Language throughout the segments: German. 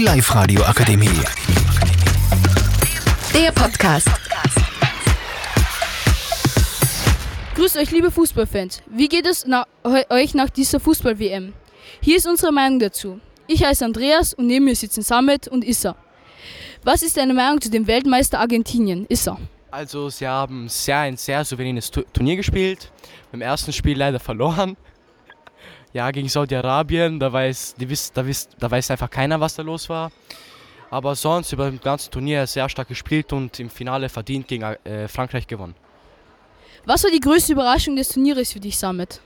Die Live-Radio Akademie. Der Podcast. Grüßt euch, liebe Fußballfans. Wie geht es na euch nach dieser Fußball-WM? Hier ist unsere Meinung dazu. Ich heiße Andreas und neben mir sitzen Samet und Issa. Was ist deine Meinung zu dem Weltmeister Argentinien? Issa. Also sie haben sehr ein sehr souveränes Tu- Turnier gespielt. Beim ersten Spiel leider verloren. Ja, gegen Saudi-Arabien, da weiß, die wiss, da, wiss, da weiß einfach keiner, was da los war. Aber sonst über das ganze Turnier sehr stark gespielt und im Finale verdient gegen äh, Frankreich gewonnen. Was war die größte Überraschung des Turnieres für dich, Samet?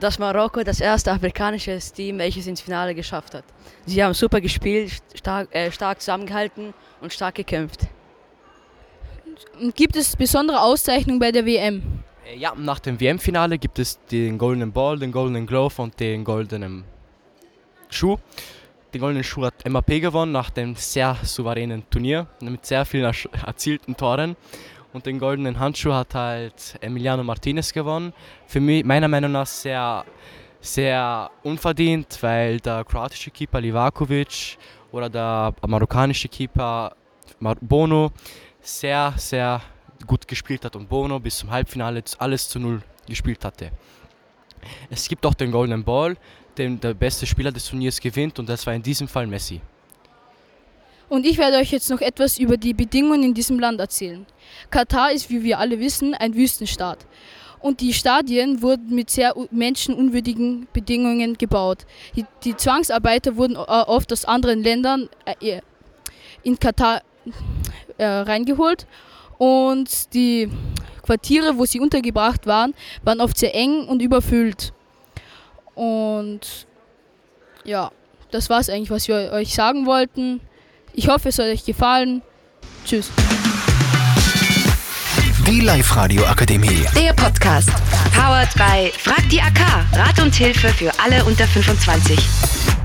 dass Marokko das erste afrikanische Team, welches ins Finale geschafft hat. Sie haben super gespielt, stark, äh, stark zusammengehalten und stark gekämpft. Und gibt es besondere Auszeichnungen bei der WM? Äh, Ja, nach dem WM-Finale gibt es den Golden Ball, den Golden Glove und den goldenen Schuh. Den goldenen Schuh hat MAP gewonnen nach dem sehr souveränen Turnier mit sehr vielen erzielten Toren. Und den goldenen Handschuh hat halt Emiliano Martinez gewonnen. Für mich, meiner Meinung nach, sehr, sehr unverdient, weil der kroatische Keeper Livakovic oder der marokkanische Keeper Bono sehr, sehr gut gespielt hat und Bono bis zum Halbfinale alles zu null gespielt hatte. Es gibt auch den Golden Ball, den der beste Spieler des Turniers gewinnt und das war in diesem Fall Messi. Und ich werde euch jetzt noch etwas über die Bedingungen in diesem Land erzählen. Katar ist, wie wir alle wissen, ein Wüstenstaat. Und die Stadien wurden mit sehr menschenunwürdigen Bedingungen gebaut. Die, die Zwangsarbeiter wurden äh, oft aus anderen Ländern äh, in Katar äh, reingeholt. Und die Quartiere, wo sie untergebracht waren, waren oft sehr eng und überfüllt. Und ja, das war es eigentlich, was wir euch sagen wollten. Ich hoffe, es hat euch gefallen. Tschüss. Die Live-Radio Akademie. Der Podcast. Powered by Frag die AK. Rat und Hilfe für alle unter 25.